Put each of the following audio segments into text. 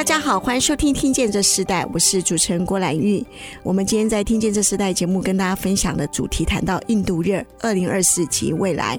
大家好，欢迎收听《听见这时代》，我是主持人郭兰玉。我们今天在《听见这时代》节目跟大家分享的主题，谈到印度热二零二四及未来。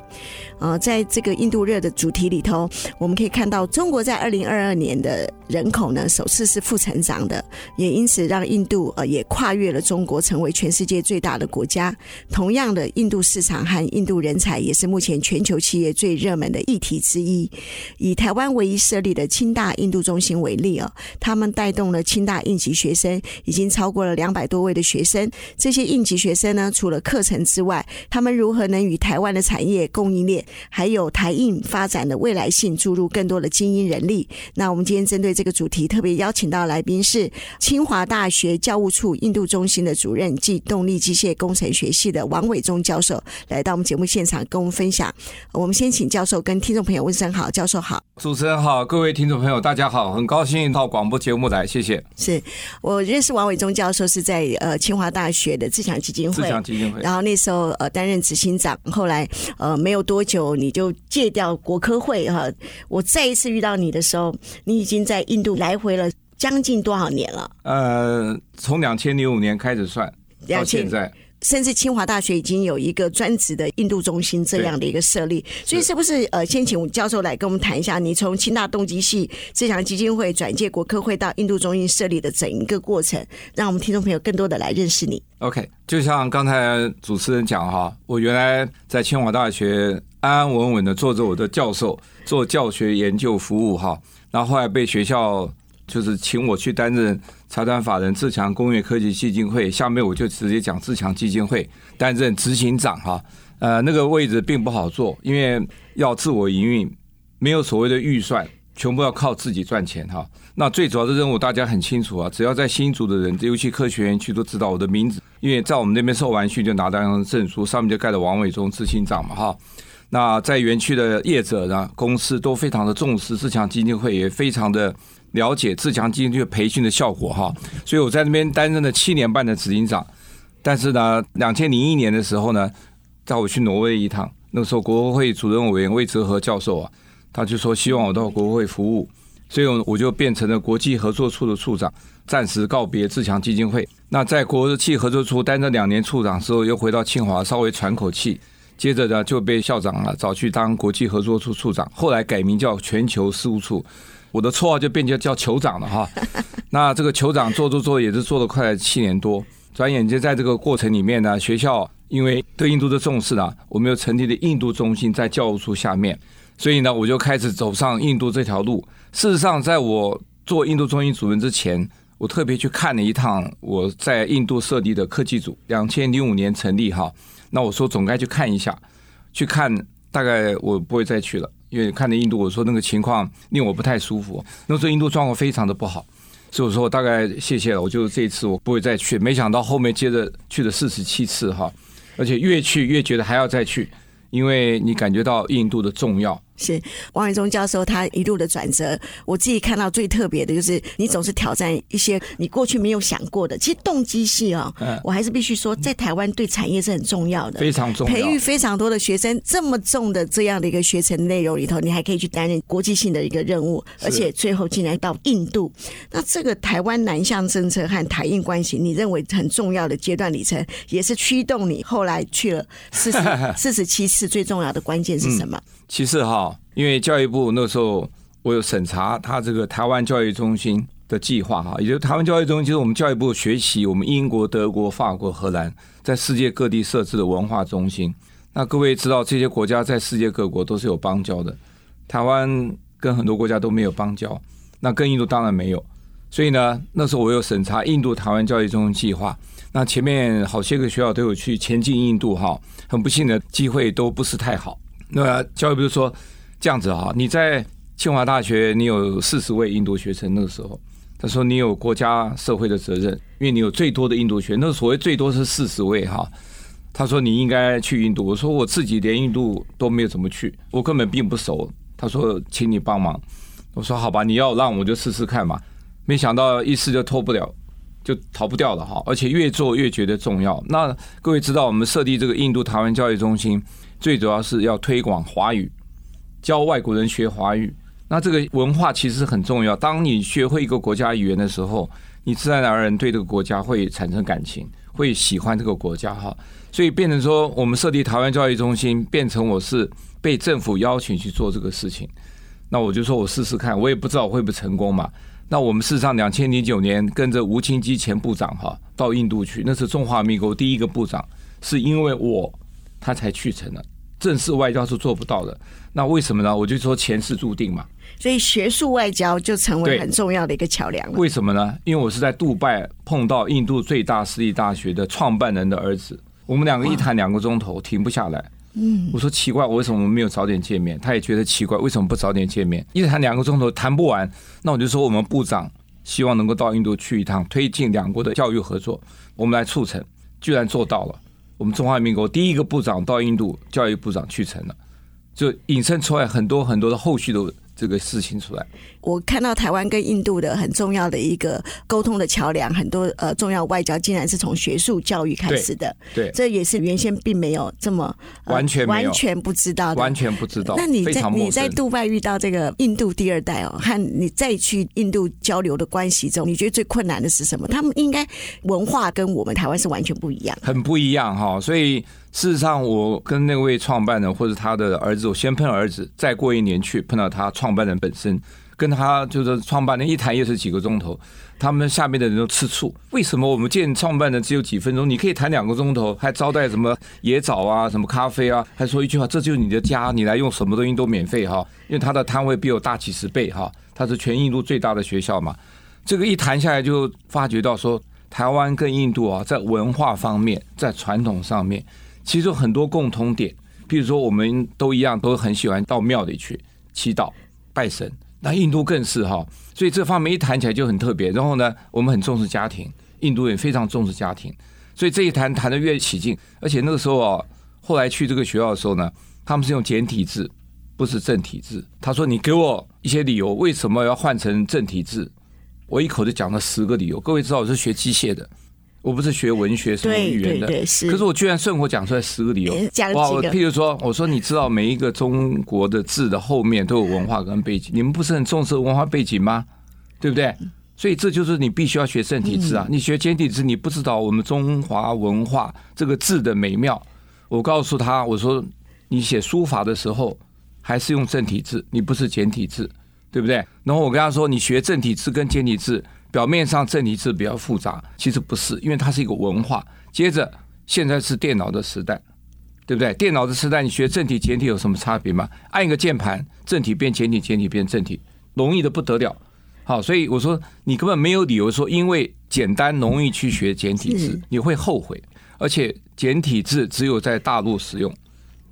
呃，在这个印度热的主题里头，我们可以看到中国在二零二二年的人口呢，首次是负成长的，也因此让印度呃也跨越了中国，成为全世界最大的国家。同样的，印度市场和印度人才也是目前全球企业最热门的议题之一。以台湾唯一设立的清大印度中心为例啊。他们带动了清大印籍学生，已经超过了两百多位的学生。这些印籍学生呢，除了课程之外，他们如何能与台湾的产业供应链，还有台印发展的未来性注入更多的精英人力？那我们今天针对这个主题，特别邀请到来宾是清华大学教务处印度中心的主任暨动力机械工程学系的王伟忠教授，来到我们节目现场跟我们分享。我们先请教授跟听众朋友问声好，教授好，主持人好，各位听众朋友大家好，很高兴广播节目来，谢谢。是我认识王伟忠教授是在呃清华大学的自强基金会，自强基金会。然后那时候呃担任执行长，后来呃没有多久你就借掉国科会哈、呃。我再一次遇到你的时候，你已经在印度来回了将近多少年了？呃，从两千零五年开始算到现在。甚至清华大学已经有一个专职的印度中心这样的一个设立，所以是不是呃，先请教授来跟我们谈一下，你从清大动机系自强基金会转介国科会到印度中心设立的整一个过程，让我们听众朋友更多的来认识你。OK，就像刚才主持人讲哈，我原来在清华大学安安稳稳的做着我的教授，做教学研究服务哈，然后后来被学校。就是请我去担任财团法人自强工业科技基金会，下面我就直接讲自强基金会担任执行长哈，呃，那个位置并不好做，因为要自我营运，没有所谓的预算，全部要靠自己赚钱哈。那最主要的任务大家很清楚啊，只要在新竹的人，尤其科学园区都知道我的名字，因为在我们那边受完训就拿到证书，上面就盖了王伟忠执行长嘛哈。那在园区的业者呢，公司都非常的重视自强基金会，也非常的。了解自强基金会培训的效果哈，所以我在那边担任了七年半的执行长。但是呢，两千零一年的时候呢，带我去挪威一趟，那个时候国会主任委员魏哲和教授啊，他就说希望我到国会服务，所以我就变成了国际合作处的处长，暂时告别自强基金会。那在国际合作处担任两年处长之后，又回到清华稍微喘口气，接着呢就被校长啊找去当国际合作处处长，后来改名叫全球事务处。我的绰号就变成叫酋长了哈，那这个酋长做做做也是做了快七年多，转眼间在这个过程里面呢，学校因为对印度的重视呢，我们又成立了印度中心在教务处下面，所以呢，我就开始走上印度这条路。事实上，在我做印度中心主任之前，我特别去看了一趟我在印度设立的科技组，两千零五年成立哈，那我说总该去看一下，去看大概我不会再去了。因为看着印度，我说那个情况令我不太舒服。那时候印度状况非常的不好，所以我说我大概谢谢了，我就这一次我不会再去。没想到后面接着去了四十七次哈，而且越去越觉得还要再去，因为你感觉到印度的重要。是王伟忠教授他一路的转折，我自己看到最特别的就是你总是挑战一些你过去没有想过的。其实动机系啊，我还是必须说，在台湾对产业是很重要的，非常重要，培育非常多的学生。这么重的这样的一个学程内容里头，你还可以去担任国际性的一个任务，而且最后竟然到印度。那这个台湾南向政策和台印关系，你认为很重要的阶段里程，也是驱动你后来去了四十 四十七次，最重要的关键是什么？嗯其实哈，因为教育部那时候我有审查他这个台湾教育中心的计划哈，也就是台湾教育中心，就是我们教育部学习我们英国、德国、法国、荷兰在世界各地设置的文化中心。那各位知道，这些国家在世界各国都是有邦交的，台湾跟很多国家都没有邦交，那跟印度当然没有。所以呢，那时候我有审查印度台湾教育中心计划，那前面好些个学校都有去前进印度哈，很不幸的机会都不是太好。那教育部说这样子哈，你在清华大学你有四十位印度学生，那个时候他说你有国家社会的责任，因为你有最多的印度学，那所谓最多是四十位哈。他说你应该去印度，我说我自己连印度都没有怎么去，我根本并不熟。他说请你帮忙，我说好吧，你要让我就试试看嘛。没想到一试就脱不了，就逃不掉了哈，而且越做越觉得重要。那各位知道，我们设立这个印度台湾教育中心。最主要是要推广华语，教外国人学华语。那这个文化其实很重要。当你学会一个国家语言的时候，你自然而然对这个国家会产生感情，会喜欢这个国家哈。所以变成说，我们设立台湾教育中心，变成我是被政府邀请去做这个事情。那我就说我试试看，我也不知道会不会成功嘛。那我们事实上，两千零九年跟着吴清基前部长哈到印度去，那是中华民国第一个部长，是因为我他才去成的。正式外交是做不到的，那为什么呢？我就说前世注定嘛。所以学术外交就成为很重要的一个桥梁。为什么呢？因为我是在杜拜碰到印度最大私立大学的创办人的儿子，我们两个一谈两个钟头，停不下来。嗯，我说奇怪，我为什么没有早点见面？他也觉得奇怪，为什么不早点见面？一谈两个钟头谈不完，那我就说我们部长希望能够到印度去一趟，推进两国的教育合作，我们来促成，居然做到了。我们中华民国第一个部长到印度，教育部长去成了，就引申出来很多很多的后续的。这个事情出来，我看到台湾跟印度的很重要的一个沟通的桥梁，很多呃重要外交竟然是从学术教育开始的，对，对这也是原先并没有这么、呃、完全完全不知道的，完全不知道。那你在你在杜拜遇到这个印度第二代哦，和你再去印度交流的关系中，你觉得最困难的是什么？他们应该文化跟我们台湾是完全不一样，很不一样哈，所以。事实上，我跟那位创办人或者他的儿子，我先碰儿子，再过一年去碰到他创办人本身，跟他就是创办人一谈也是几个钟头，他们下面的人都吃醋。为什么我们见创办人只有几分钟，你可以谈两个钟头，还招待什么野枣啊、什么咖啡啊，还说一句话，这就是你的家，你来用什么东西都免费哈，因为他的摊位比我大几十倍哈，他是全印度最大的学校嘛。这个一谈下来就发觉到说，台湾跟印度啊，在文化方面，在传统上面。其实有很多共通点，比如说我们都一样，都很喜欢到庙里去祈祷拜神。那印度更是哈，所以这方面一谈起来就很特别。然后呢，我们很重视家庭，印度也非常重视家庭，所以这一谈谈的越起劲。而且那个时候啊，后来去这个学校的时候呢，他们是用简体字，不是正体字。他说：“你给我一些理由，为什么要换成正体字？”我一口就讲了十个理由。各位知道我是学机械的。我不是学文学什么语言的，是可是我居然顺口讲出来十个理由。哇！我譬如说，我说你知道每一个中国的字的后面都有文化跟背景，你们不是很重视文化背景吗？对不对？所以这就是你必须要学正体字啊！你学简体字，你不知道我们中华文化这个字的美妙。我告诉他，我说你写书法的时候还是用正体字，你不是简体字，对不对？然后我跟他说，你学正体字跟简体字。表面上正体字比较复杂，其实不是，因为它是一个文化。接着，现在是电脑的时代，对不对？电脑的时代，你学正体、简体有什么差别吗？按一个键盘，正体变简体，简体变正体，容易的不得了。好，所以我说你根本没有理由说，因为简单容易去学简体字，你会后悔。而且简体字只有在大陆使用，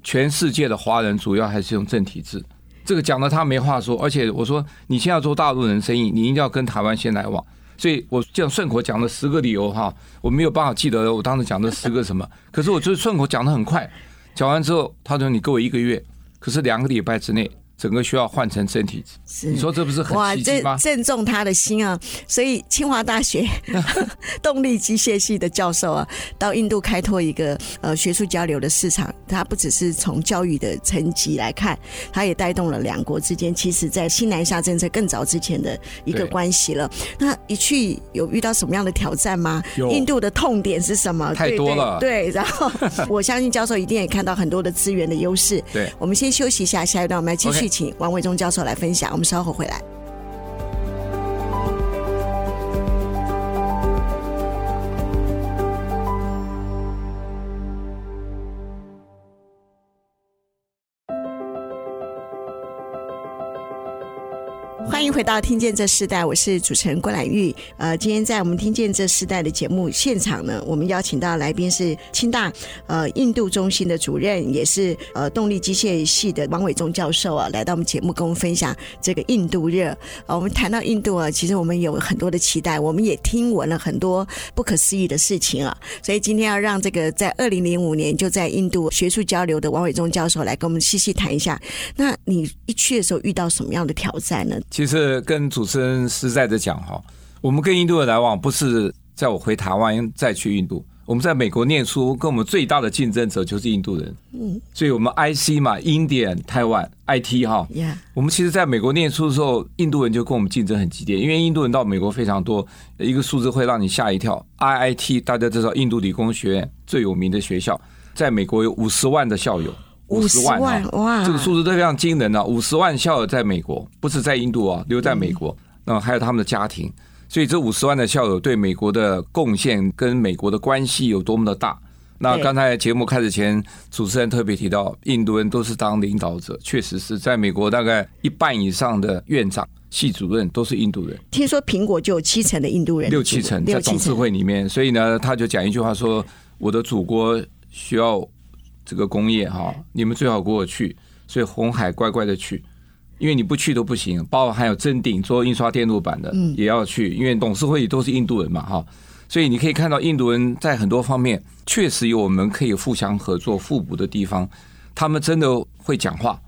全世界的华人主要还是用正体字。这个讲的他没话说，而且我说你现在要做大陆人生意，你一定要跟台湾先来往。所以我这样顺口讲了十个理由哈，我没有办法记得我当时讲的十个什么，可是我就是顺口讲的很快，讲完之后他说你给我一个月，可是两个礼拜之内。整个需要换成身体字，你说这不是很？哇，这正中他的心啊！所以清华大学 动力机械系的教授啊，到印度开拓一个呃学术交流的市场，他不只是从教育的层级来看，他也带动了两国之间，其实在新南下政策更早之前的一个关系了。那一去有遇到什么样的挑战吗？印度的痛点是什么？太多了。对，对，然后 我相信教授一定也看到很多的资源的优势。对，我们先休息一下，下一段我们来继续。请王伟忠教授来分享，我们稍后回来。回到《听见这世代》，我是主持人郭兰玉。呃，今天在我们《听见这世代》的节目现场呢，我们邀请到来宾是清大呃印度中心的主任，也是呃动力机械系的王伟忠教授啊，来到我们节目跟我们分享这个印度热。呃，我们谈到印度啊，其实我们有很多的期待，我们也听闻了很多不可思议的事情啊。所以今天要让这个在二零零五年就在印度学术交流的王伟忠教授来跟我们细细谈一下。那你一去的时候遇到什么样的挑战呢？其实跟主持人实在的讲哈，我们跟印度的来往不是在我回台湾再去印度，我们在美国念书，跟我们最大的竞争者就是印度人。嗯，所以我们 IC 嘛，Indian Taiwan IT 哈，我们其实在美国念书的时候，印度人就跟我们竞争很激烈，因为印度人到美国非常多，一个数字会让你吓一跳。IIT 大家知道，印度理工学院最有名的学校，在美国有五十万的校友。五十万哇！这个数字都非常惊人啊！五十万校友在美国，不是在印度啊，留在美国。那还有他们的家庭，所以这五十万的校友对美国的贡献跟美国的关系有多么的大。那刚才节目开始前，主持人特别提到，印度人都是当领导者，确实是在美国大概一半以上的院长、系主任都是印度人。听说苹果就有七成的印度人，六七成在董事会里面。所以呢，他就讲一句话说：“我的祖国需要。”这个工业哈，你们最好给我去，所以红海乖乖的去，因为你不去都不行。包括还有正鼎做印刷电路板的，也要去，因为董事会都是印度人嘛哈，所以你可以看到印度人在很多方面确实有我们可以互相合作互补的地方，他们真的会讲话。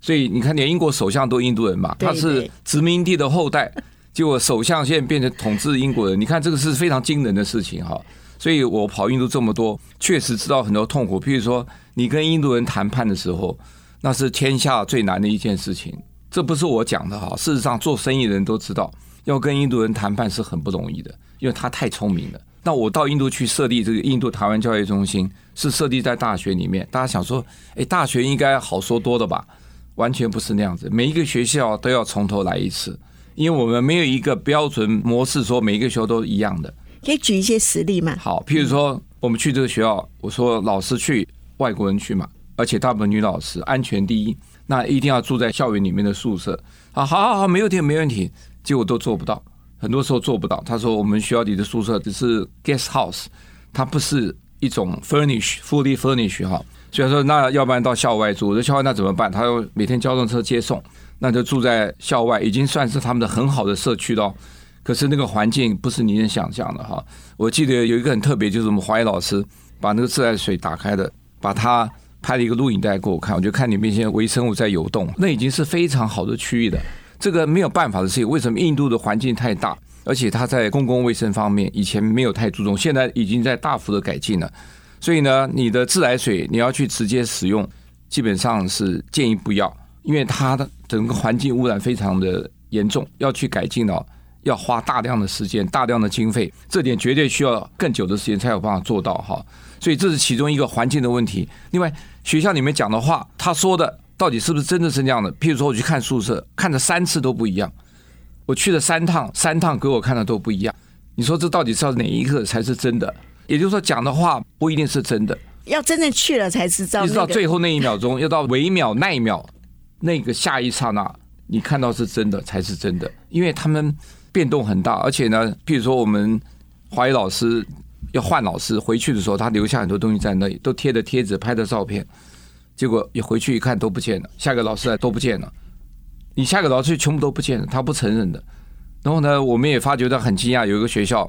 所以你看，连英国首相都印度人嘛，他是殖民地的后代，结果首相现在变成统治英国人，你看这个是非常惊人的事情哈。所以我跑印度这么多，确实知道很多痛苦。譬如说，你跟印度人谈判的时候，那是天下最难的一件事情。这不是我讲的哈，事实上做生意的人都知道，要跟印度人谈判是很不容易的，因为他太聪明了。那我到印度去设立这个印度台湾教育中心，是设立在大学里面。大家想说，哎，大学应该好说多的吧？完全不是那样子，每一个学校都要从头来一次，因为我们没有一个标准模式，说每一个学校都一样的。可以举一些实例吗？好，譬如说我们去这个学校，我说老师去，外国人去嘛，而且大部分女老师，安全第一，那一定要住在校园里面的宿舍。啊，好好好，没问题，没问题。结果都做不到，很多时候做不到。他说我们学校里的宿舍只是 guest house，它不是一种 furnish fully furnish 哈。所以说那要不然到校外住，我说校外那怎么办？他说每天交通车接送，那就住在校外，已经算是他们的很好的社区了。可是那个环境不是你能想象的哈！我记得有一个很特别，就是我们华裔老师把那个自来水打开的，把他拍了一个录影带给我看，我就看里面一些微生物在游动，那已经是非常好的区域的。这个没有办法的事情，为什么印度的环境太大，而且它在公共卫生方面以前没有太注重，现在已经在大幅的改进了。所以呢，你的自来水你要去直接使用，基本上是建议不要，因为它的整个环境污染非常的严重，要去改进了。要花大量的时间、大量的经费，这点绝对需要更久的时间才有办法做到哈。所以这是其中一个环境的问题。另外，学校里面讲的话，他说的到底是不是真的是这样的？譬如说，我去看宿舍，看了三次都不一样。我去了三趟，三趟给我看的都不一样。你说这到底是要哪一个才是真的？也就是说，讲的话不一定是真的。要真正去了才知道。你知道最后那一秒钟，要到微秒、那一秒那个下一刹那，你看到是真的才是真的，因为他们。变动很大，而且呢，譬如说我们华裔老师要换老师回去的时候，他留下很多东西在那里，都贴的贴纸、拍的照片，结果一回去一看都不见了，下个老师来都不见了，你下个老师全部都不见了，他不承认的。然后呢，我们也发觉到很惊讶，有一个学校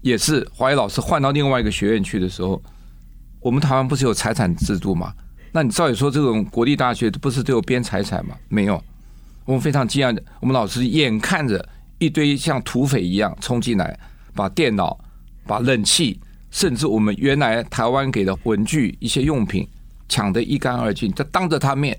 也是华裔老师换到另外一个学院去的时候，我们台湾不是有财产制度吗？那你照理说这种国立大学不是都有编财产吗？没有，我们非常惊讶的，我们老师眼看着。一堆像土匪一样冲进来，把电脑、把冷气，甚至我们原来台湾给的文具、一些用品抢得一干二净。他当着他面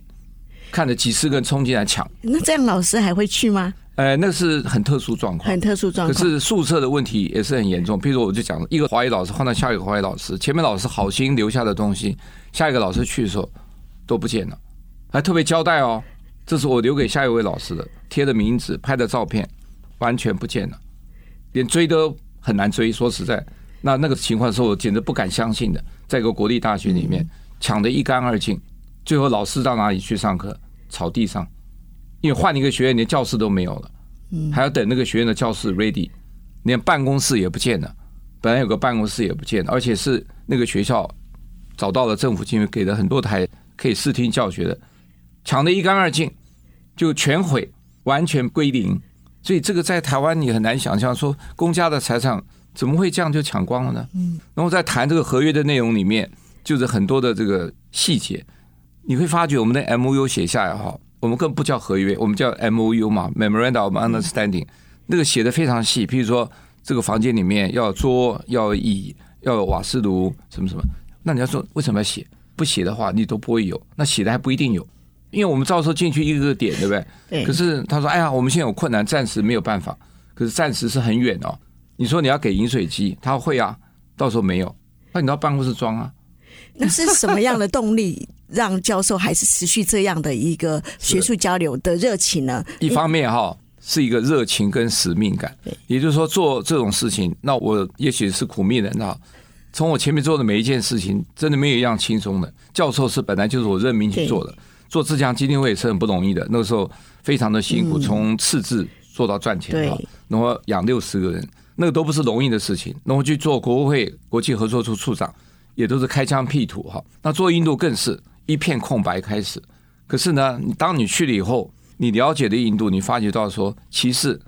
看着几十个人冲进来抢，那这样老师还会去吗？呃，那是很特殊状况，很特殊状况。可是宿舍的问题也是很严重。譬如，我就讲一个华裔老师换到下一个华裔老师，前面老师好心留下的东西，下一个老师去的时候都不见了，还特别交代哦，这是我留给下一位老师的，贴的名字、拍的照片。完全不见了，连追都很难追。说实在，那那个情况是我简直不敢相信的。在一个国立大学里面抢得一干二净，最后老师到哪里去上课？草地上，因为换一个学院连教室都没有了，嗯，还要等那个学院的教室 ready，连办公室也不见了，本来有个办公室也不见了，而且是那个学校找到了政府经费给了很多台可以视听教学的，抢得一干二净，就全毁，完全归零。所以这个在台湾你很难想象，说公家的财产怎么会这样就抢光了呢？嗯，然后在谈这个合约的内容里面，就是很多的这个细节，你会发觉我们的 MOU 写下来哈，我们更不叫合约，我们叫 MOU 嘛，Memorandum of Understanding，那个写的非常细，譬如说这个房间里面要桌、要椅、要有瓦斯炉，什么什么，那你要说为什么要写？不写的话，你都不会有，那写的还不一定有。因为我们到时候进去一个个点，对不对？对。可是他说：“哎呀，我们现在有困难，暂时没有办法。可是暂时是很远哦。你说你要给饮水机，他会啊，到时候没有，那你到办公室装啊。那是什么样的动力让教授还是持续这样的一个学术交流的热情呢？一方面哈，是一个热情跟使命感。也就是说，做这种事情，那我也许是苦命人啊。从我前面做的每一件事情，真的没有一样轻松的。教授是本来就是我任命去做的。”做自强基金会也是很不容易的，那个时候非常的辛苦，从赤字做到赚钱啊，然后养六十个人，那个都不是容易的事情。然后去做国务会国际合作处处长，也都是开疆辟土哈。那做印度更是一片空白开始。可是呢，当你去了以后，你了解的印度，你发觉到说，其实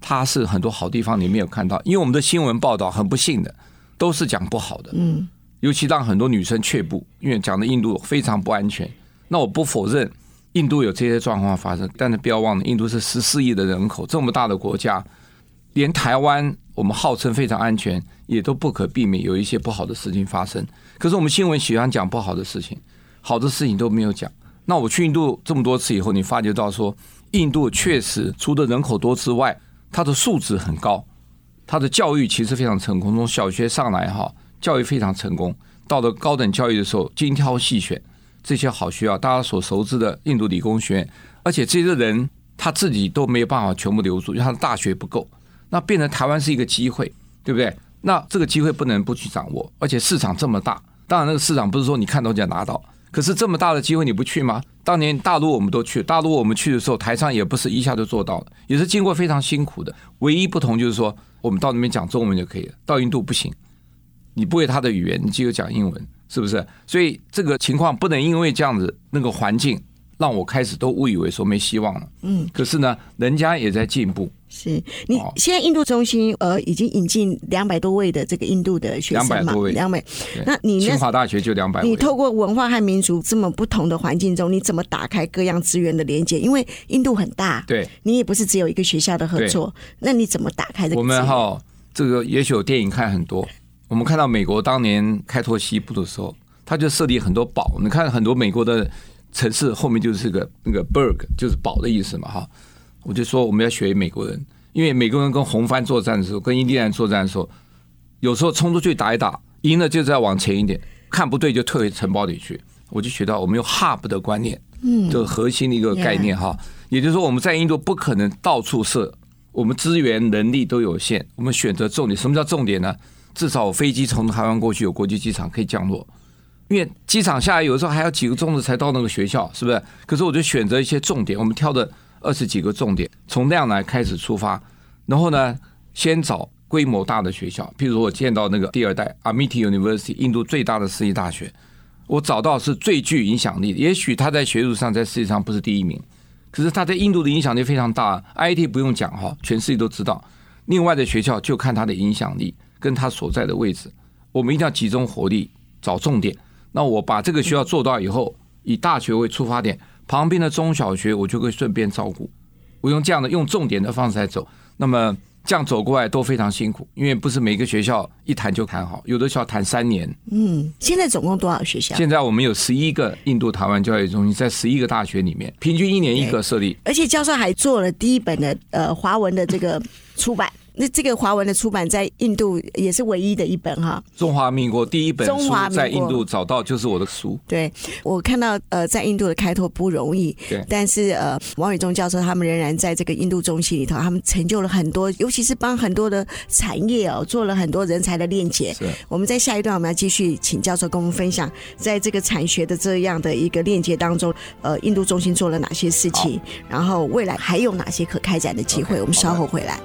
它是很多好地方你没有看到，因为我们的新闻报道很不幸的都是讲不好的，嗯，尤其让很多女生却步，因为讲的印度非常不安全。那我不否认印度有这些状况发生，但是不要忘了，印度是十四亿的人口，这么大的国家，连台湾我们号称非常安全，也都不可避免有一些不好的事情发生。可是我们新闻喜欢讲不好的事情，好的事情都没有讲。那我去印度这么多次以后，你发觉到说，印度确实除了人口多之外，它的素质很高，它的教育其实非常成功，从小学上来哈，教育非常成功，到了高等教育的时候，精挑细选。这些好学校，大家所熟知的印度理工学院，而且这些人他自己都没有办法全部留住，因为他的大学不够。那变成台湾是一个机会，对不对？那这个机会不能不去掌握，而且市场这么大，当然那个市场不是说你看到就要拿到，可是这么大的机会你不去吗？当年大陆我们都去，大陆我们去的时候，台商也不是一下就做到了，也是经过非常辛苦的。唯一不同就是说，我们到那边讲中文就可以了，到印度不行，你不会他的语言，你只有讲英文。是不是？所以这个情况不能因为这样子那个环境让我开始都误以为说没希望了。嗯，可是呢，人家也在进步。是你现在印度中心呃已经引进两百多位的这个印度的学生嘛？两百多位，两百。那你清华大学就两百位。你透过文化和民族这么不同的环境中，你怎么打开各样资源的连接？因为印度很大，对，你也不是只有一个学校的合作，那你怎么打开这个？我们哈，这个也许有电影看很多。我们看到美国当年开拓西部的时候，他就设立很多堡。你看很多美国的城市后面就是个那个 berg，就是堡的意思嘛，哈。我就说我们要学美国人，因为美国人跟红番作战的时候，跟印第安作战的时候，有时候冲出去打一打，赢了就再往前一点，看不对就退回城堡里去。我就学到我们用 hub 的观念，嗯，这个核心的一个概念哈。也就是说我们在印度不可能到处设，我们资源能力都有限，我们选择重点。什么叫重点呢？至少飞机从台湾过去有国际机场可以降落，因为机场下来有时候还要几个钟头才到那个学校，是不是？可是我就选择一些重点，我们挑的二十几个重点，从量来开始出发，然后呢，先找规模大的学校，譬如我见到那个第二代 Amity University，印度最大的私立大学，我找到是最具影响力的。也许他在学术上在世界上不是第一名，可是他在印度的影响力非常大。IT 不用讲哈，全世界都知道。另外的学校就看他的影响力。跟他所在的位置，我们一定要集中火力找重点。那我把这个学校做到以后，以大学为出发点，旁边的中小学我就会顺便照顾。我用这样的用重点的方式来走，那么这样走过来都非常辛苦，因为不是每个学校一谈就谈好，有的学校谈三年。嗯，现在总共多少学校？现在我们有十一个印度台湾教育中心，在十一个大学里面，平均一年一个设立。而且教授还做了第一本的呃华文的这个出版。那这个华文的出版在印度也是唯一的一本哈。中华民国第一本书在印度找到就是我的书。对，我看到呃，在印度的开拓不容易，对，但是呃，王宇忠教授他们仍然在这个印度中心里头，他们成就了很多，尤其是帮很多的产业哦，做了很多人才的链接。是，我们在下一段我们要继续请教授跟我们分享，在这个产学的这样的一个链接当中，呃，印度中心做了哪些事情，然后未来还有哪些可开展的机会我们稍后回来。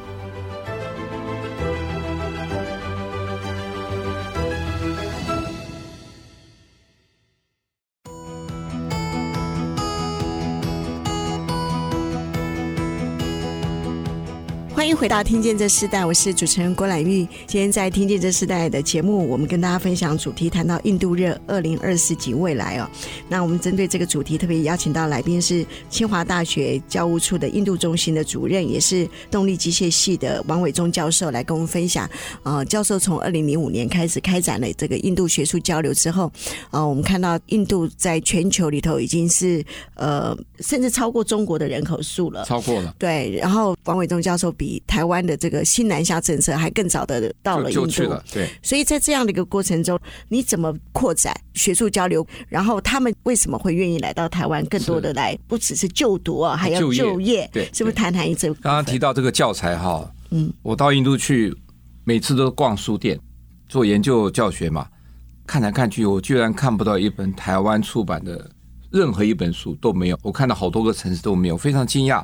回到《听见这世代》，我是主持人郭兰玉。今天在《听见这世代》的节目，我们跟大家分享主题，谈到印度热二零二四及未来哦。那我们针对这个主题，特别邀请到来宾是清华大学教务处的印度中心的主任，也是动力机械系的王伟忠教授来跟我们分享。呃，教授从二零零五年开始开展了这个印度学术交流之后，呃，我们看到印度在全球里头已经是呃，甚至超过中国的人口数了，超过了。对，然后王伟忠教授比台湾的这个新南下政策还更早的到了印度，对，所以在这样的一个过程中，你怎么扩展学术交流？然后他们为什么会愿意来到台湾？更多的来不只是就读啊，还要就业，对，是不是谈谈一这？刚刚提到这个教材哈，嗯，我到印度去，每次都逛书店做研究教学嘛，看来看去，我居然看不到一本台湾出版的任何一本书都没有，我看到好多个城市都没有，非常惊讶。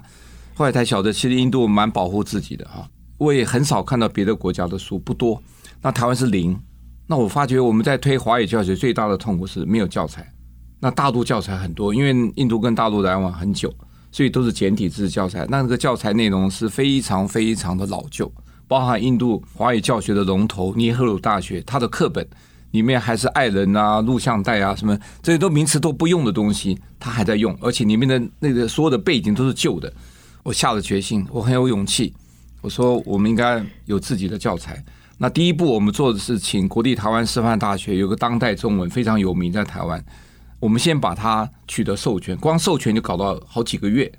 后来才晓得，其实印度蛮保护自己的哈。我也很少看到别的国家的书，不多。那台湾是零。那我发觉我们在推华语教学最大的痛苦是没有教材。那大陆教材很多，因为印度跟大陆来往很久，所以都是简体字教材。那个教材内容是非常非常的老旧，包含印度华语教学的龙头尼赫鲁大学，它的课本里面还是爱人啊、录像带啊什么这些都名词都不用的东西，它还在用，而且里面的那个所有的背景都是旧的。我下了决心，我很有勇气。我说，我们应该有自己的教材。那第一步，我们做的是请国立台湾师范大学有个当代中文非常有名，在台湾，我们先把它取得授权，光授权就搞到好几个月。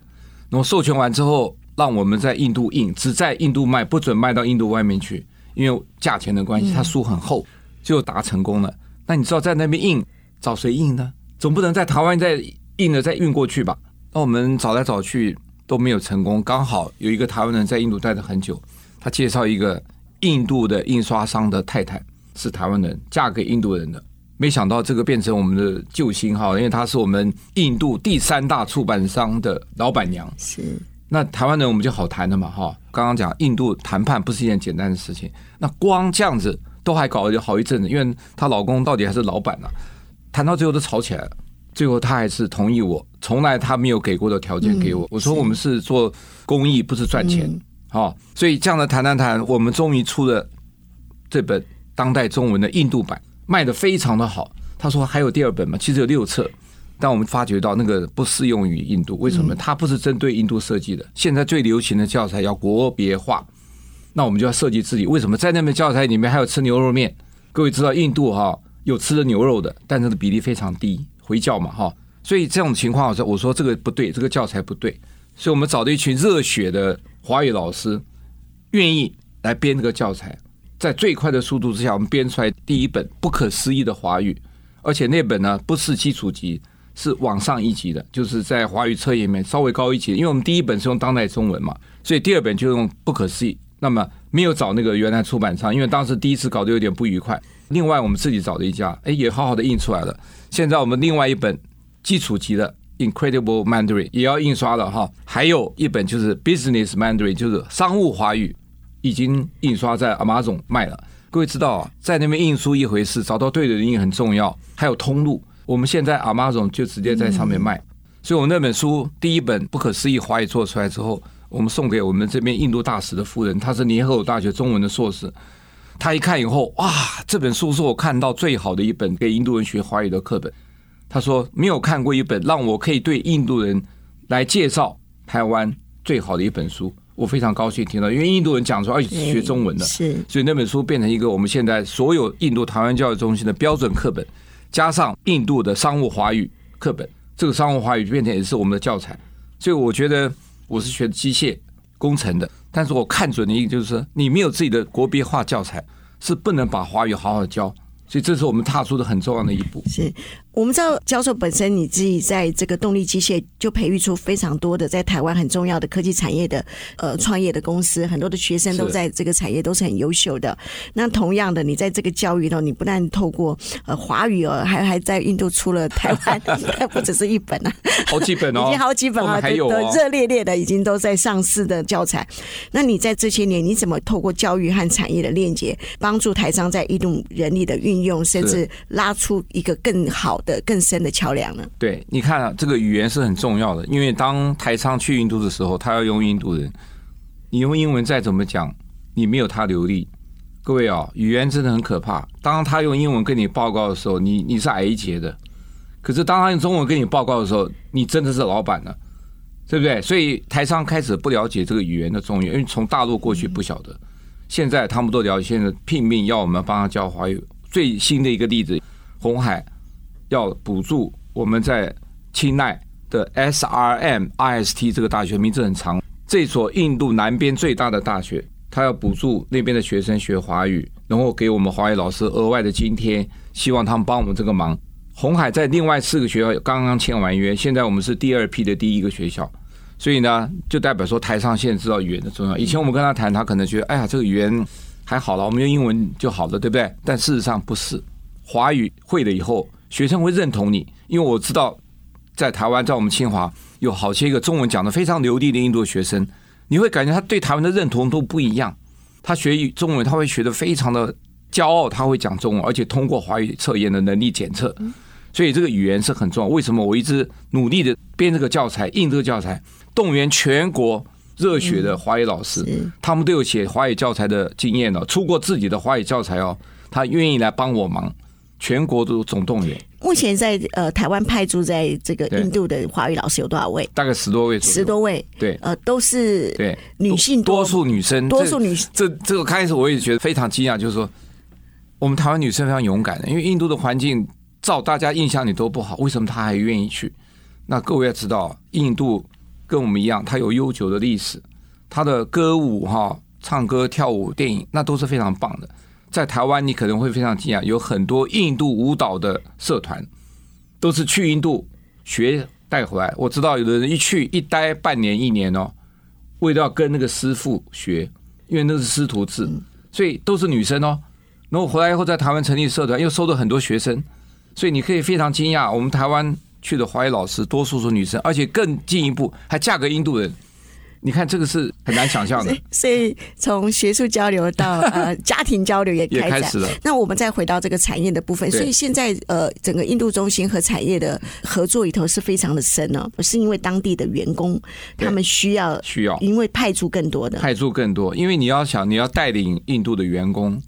然后授权完之后，让我们在印度印，只在印度卖，不准卖到印度外面去，因为价钱的关系，它书很厚，就达成功了。那你知道在那边印找谁印呢？总不能在台湾再印了再运过去吧？那我们找来找去。都没有成功，刚好有一个台湾人在印度待了很久，他介绍一个印度的印刷商的太太是台湾人，嫁给印度人的，没想到这个变成我们的救星哈，因为他是我们印度第三大出版商的老板娘。是，那台湾人我们就好谈了嘛哈。刚刚讲印度谈判不是一件简单的事情，那光这样子都还搞了好一阵子，因为她老公到底还是老板呢、谈到最后都吵起来了。最后他还是同意我，从来他没有给过的条件给我。我说我们是做公益，不是赚钱，好，所以这样的谈谈谈，我们终于出了这本当代中文的印度版，卖的非常的好。他说还有第二本嘛，其实有六册，但我们发觉到那个不适用于印度，为什么？它不是针对印度设计的。现在最流行的教材要国别化，那我们就要设计自己。为什么在那本教材里面还有吃牛肉面？各位知道印度哈有吃的牛肉的，但是的比例非常低。回教嘛，哈，所以这种情况，我说我说这个不对，这个教材不对，所以我们找了一群热血的华语老师，愿意来编这个教材，在最快的速度之下，我们编出来第一本不可思议的华语，而且那本呢不是基础级，是往上一级的，就是在华语册页面稍微高一级，因为我们第一本是用当代中文嘛，所以第二本就用不可思议。那么没有找那个原来出版商，因为当时第一次搞得有点不愉快。另外我们自己找的一家，哎，也好好的印出来了。现在我们另外一本基础级的 Incredible Mandarin 也要印刷了哈，还有一本就是 Business Mandarin，就是商务华语，已经印刷在 Amazon 卖了。各位知道啊，在那边印书一回事，找到对的人也很重要。还有通路，我们现在 Amazon 就直接在上面卖。嗯、所以，我那本书第一本不可思议华语做出来之后，我们送给我们这边印度大使的夫人，她是尼赫鲁大学中文的硕士。他一看以后，哇，这本书是我看到最好的一本给印度人学华语的课本。他说没有看过一本让我可以对印度人来介绍台湾最好的一本书，我非常高兴听到，因为印度人讲说而且是学中文的，是，所以那本书变成一个我们现在所有印度台湾教育中心的标准课本，加上印度的商务华语课本，这个商务华语变成也是我们的教材。所以我觉得我是学机械工程的。但是我看准的一个就是，你没有自己的国别化教材，是不能把华语好好教。所以这是我们踏出的很重要的一步。是。我们知道教授本身你自己在这个动力机械就培育出非常多的在台湾很重要的科技产业的呃创业的公司，很多的学生都在这个产业都是很优秀的。那同样的，你在这个教育呢，你不但透过呃华语哦，还还在印度出了台湾，不只是一本啊，好几本哦，已经好几本啊，还有热烈烈的已经都在上市的教材。那你在这些年，你怎么透过教育和产业的链接，帮助台商在印度人力的运用，甚至拉出一个更好的？更深的桥梁呢？对，你看啊，这个语言是很重要的，因为当台商去印度的时候，他要用印度人，你用英文再怎么讲，你没有他流利。各位啊，语言真的很可怕。当他用英文跟你报告的时候，你你是挨劫的；可是当他用中文跟你报告的时候，你真的是老板了，对不对？所以台商开始不了解这个语言的重要，因为从大陆过去不晓得，现在他们都了解，现在拼命要我们帮他教华语。最新的一个例子，红海。要补助我们在清奈的 SRM-IST 这个大学，名字很长，这所印度南边最大的大学，他要补助那边的学生学华语，然后给我们华语老师额外的津贴，希望他们帮我们这个忙。红海在另外四个学校刚刚签完约，现在我们是第二批的第一个学校，所以呢，就代表说台上现在知道语言的重要。以前我们跟他谈，他可能觉得，哎呀，这个语言还好了，我们用英文就好了，对不对？但事实上不是，华语会了以后。学生会认同你，因为我知道在台湾，在我们清华有好些个中文讲的非常流利的印度学生，你会感觉他对台湾的认同都不一样。他学中文，他会学的非常的骄傲，他会讲中文，而且通过华语测验的能力检测，所以这个语言是很重要。为什么我一直努力的编这个教材、印这个教材，动员全国热血的华语老师，他们都有写华语教材的经验了，出过自己的华语教材哦，他愿意来帮我忙。全国都总动员。目前在呃台湾派驻在这个印度的华语老师有多少位？大概十多位。十多位。对。呃，都是对女性多，多数女生，多数女生。这这个开始我也觉得非常惊讶，就是说我们台湾女生非常勇敢的，因为印度的环境照大家印象里都不好，为什么她还愿意去？那各位要知道，印度跟我们一样，它有悠久的历史，它的歌舞哈、唱歌、跳舞、电影，那都是非常棒的。在台湾，你可能会非常惊讶，有很多印度舞蹈的社团，都是去印度学带回来。我知道有的人一去一待半年一年哦，为了要跟那个师傅学，因为那是师徒制，所以都是女生哦。然后回来以后在台湾成立社团，又收了很多学生，所以你可以非常惊讶，我们台湾去的华裔老师多数是女生，而且更进一步还嫁给印度人。你看这个是很难想象的，所以从学术交流到呃家庭交流也开，也开始了。那我们再回到这个产业的部分，所以现在呃整个印度中心和产业的合作里头是非常的深哦，是因为当地的员工他们需要需要，因为派驻更多的。派驻更多，因为你要想你要带领印度的员工，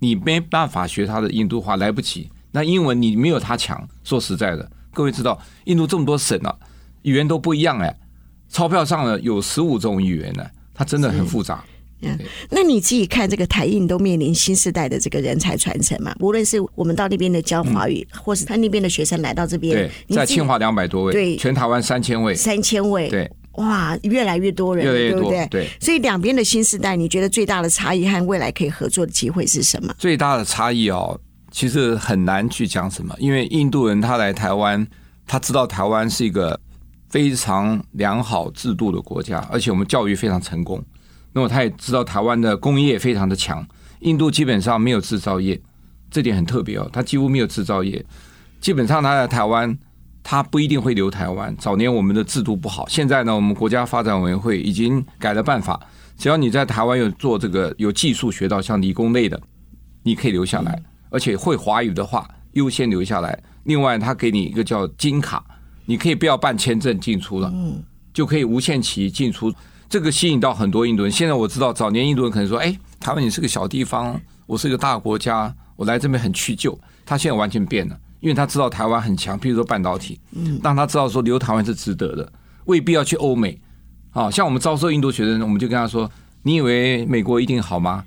你没办法学他的印度话，来不及。那英文你没有他强，说实在的，各位知道印度这么多省啊，语言都不一样哎。钞票上呢有十五种语言呢，它真的很复杂。嗯，那你自己看这个台印都面临新时代的这个人才传承嘛？无论是我们到那边的教华语，嗯、或是他那边的学生来到这边，对，在清华两百多位，对，全台湾三千位，三千位，对，哇，越来越多人，越来越多，对不对？对，所以两边的新时代，你觉得最大的差异和未来可以合作的机会是什么？最大的差异哦，其实很难去讲什么，因为印度人他来台湾，他知道台湾是一个。非常良好制度的国家，而且我们教育非常成功。那么他也知道台湾的工业非常的强，印度基本上没有制造业，这点很特别哦。他几乎没有制造业，基本上他在台湾，他不一定会留台湾。早年我们的制度不好，现在呢，我们国家发展委员会已经改了办法，只要你在台湾有做这个有技术学到像理工类的，你可以留下来，而且会华语的话优先留下来。另外，他给你一个叫金卡。你可以不要办签证进出了，就可以无限期进出。这个吸引到很多印度人。现在我知道，早年印度人可能说：“哎，台湾你是个小地方，我是一个大国家，我来这边很屈就。”他现在完全变了，因为他知道台湾很强，譬如说半导体，让他知道说留台湾是值得的，未必要去欧美。啊，像我们招收印度学生，我们就跟他说：“你以为美国一定好吗？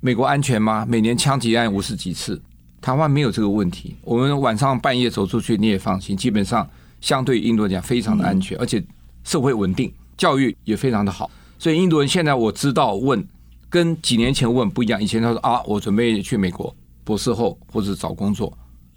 美国安全吗？每年枪击案五十几次，台湾没有这个问题。我们晚上半夜走出去，你也放心，基本上。”相对印度来讲非常的安全，而且社会稳定，教育也非常的好，所以印度人现在我知道问，跟几年前问不一样。以前他说啊，我准备去美国博士后或者找工作。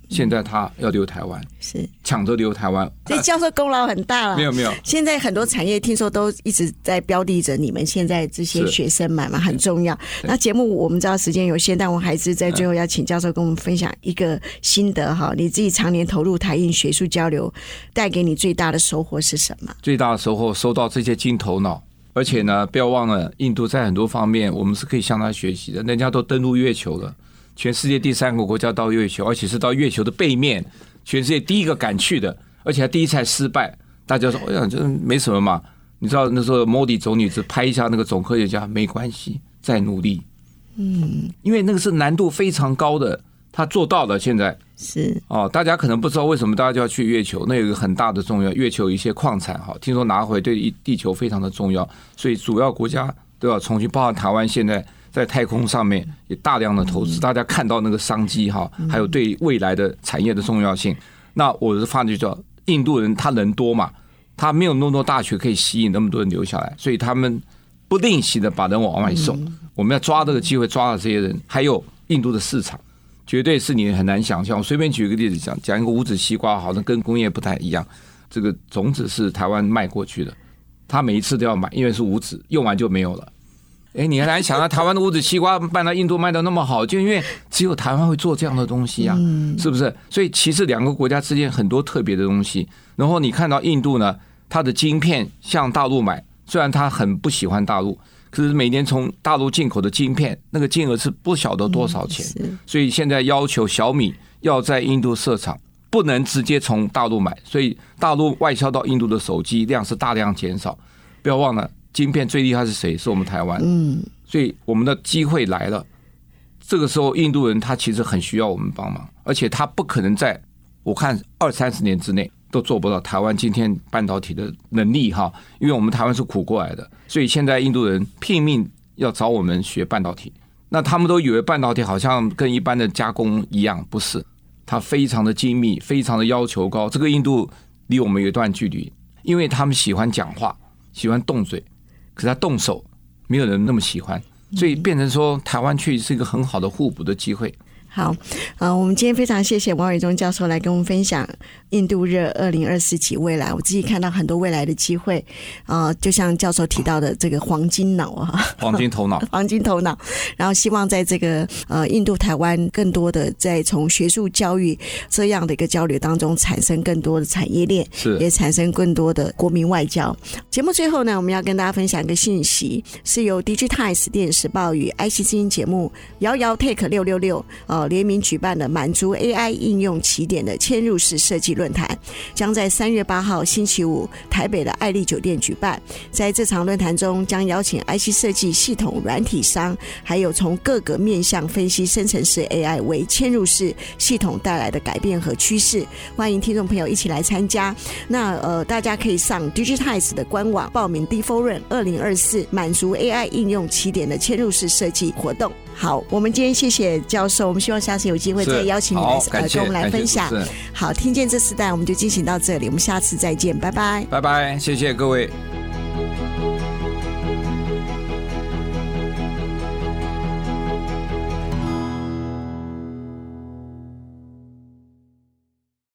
现在他要留台湾，是抢着留台湾，所以教授功劳很大了。没有没有，现在很多产业听说都一直在标的着你们现在这些学生们嘛，很重要。那节目我们知道时间有限，但我还是在最后要请教授跟我们分享一个心得哈。你自己常年投入台印学术交流，带给你最大的收获是什么？最大的收获，收到这些金头脑，而且呢，不要忘了，印度在很多方面我们是可以向他学习的，人家都登陆月球了。全世界第三个国家到月球，而且是到月球的背面，全世界第一个敢去的，而且还第一次还失败。大家说：“哎呀，这没什么嘛。”你知道那时候莫迪总理只拍一下那个总科学家，没关系，再努力。嗯，因为那个是难度非常高的，他做到了。现在是哦，大家可能不知道为什么大家就要去月球，那有一个很大的重要，月球有一些矿产哈，听说拿回对地球非常的重要，所以主要国家都要重新，包括台湾现在。在太空上面也大量的投资，大家看到那个商机哈，还有对未来的产业的重要性。那我是发觉叫印度人，他人多嘛，他没有那么多大学可以吸引那么多人留下来，所以他们不吝惜的把人往外送。我们要抓这个机会，抓到这些人。还有印度的市场，绝对是你很难想象。我随便举一个例子讲，讲一个无籽西瓜，好像跟工业不太一样。这个种子是台湾卖过去的，他每一次都要买，因为是无籽，用完就没有了。哎，你还来想到台湾的无籽西瓜卖到印度卖的那么好，就因为只有台湾会做这样的东西啊，是不是？所以其实两个国家之间很多特别的东西。然后你看到印度呢，它的晶片向大陆买，虽然他很不喜欢大陆，可是每年从大陆进口的晶片那个金额是不晓得多少钱。所以现在要求小米要在印度设厂，不能直接从大陆买，所以大陆外销到印度的手机量是大量减少。不要忘了。晶片最厉害是谁？是我们台湾。嗯，所以我们的机会来了。这个时候，印度人他其实很需要我们帮忙，而且他不可能在我看二三十年之内都做不到台湾今天半导体的能力哈。因为我们台湾是苦过来的，所以现在印度人拼命要找我们学半导体。那他们都以为半导体好像跟一般的加工一样，不是？它非常的精密，非常的要求高。这个印度离我们有一段距离，因为他们喜欢讲话，喜欢动嘴。可是他动手，没有人那么喜欢，所以变成说台湾去是一个很好的互补的机会。好，呃，我们今天非常谢谢王伟忠教授来跟我们分享印度热二零二四及未来。我自己看到很多未来的机会，啊、呃，就像教授提到的这个黄金脑啊，黄金头脑，黄金头脑。然后希望在这个呃印度台湾更多的在从学术教育这样的一个交流当中产生更多的产业链，是也产生更多的国民外交。节目最后呢，我们要跟大家分享一个信息，是由 DIGITIMES 电子时报与 IC 之音节目遥遥 Take 六六六呃。联名举办的满足 AI 应用起点的嵌入式设计论坛，将在三月八号星期五台北的爱丽酒店举办。在这场论坛中，将邀请 IC 设计系统软体商，还有从各个面向分析生成式 AI 为嵌入式系统带来的改变和趋势。欢迎听众朋友一起来参加。那呃，大家可以上 Digitize 的官网报名 d f o r u n 二零二四满足 AI 应用起点的嵌入式设计活动。好，我们今天谢谢教授，我们希望下次有机会再邀请你来呃跟我们来分享。好，听见这时代，我们就进行到这里，我们下次再见，拜拜，拜拜，谢谢各位。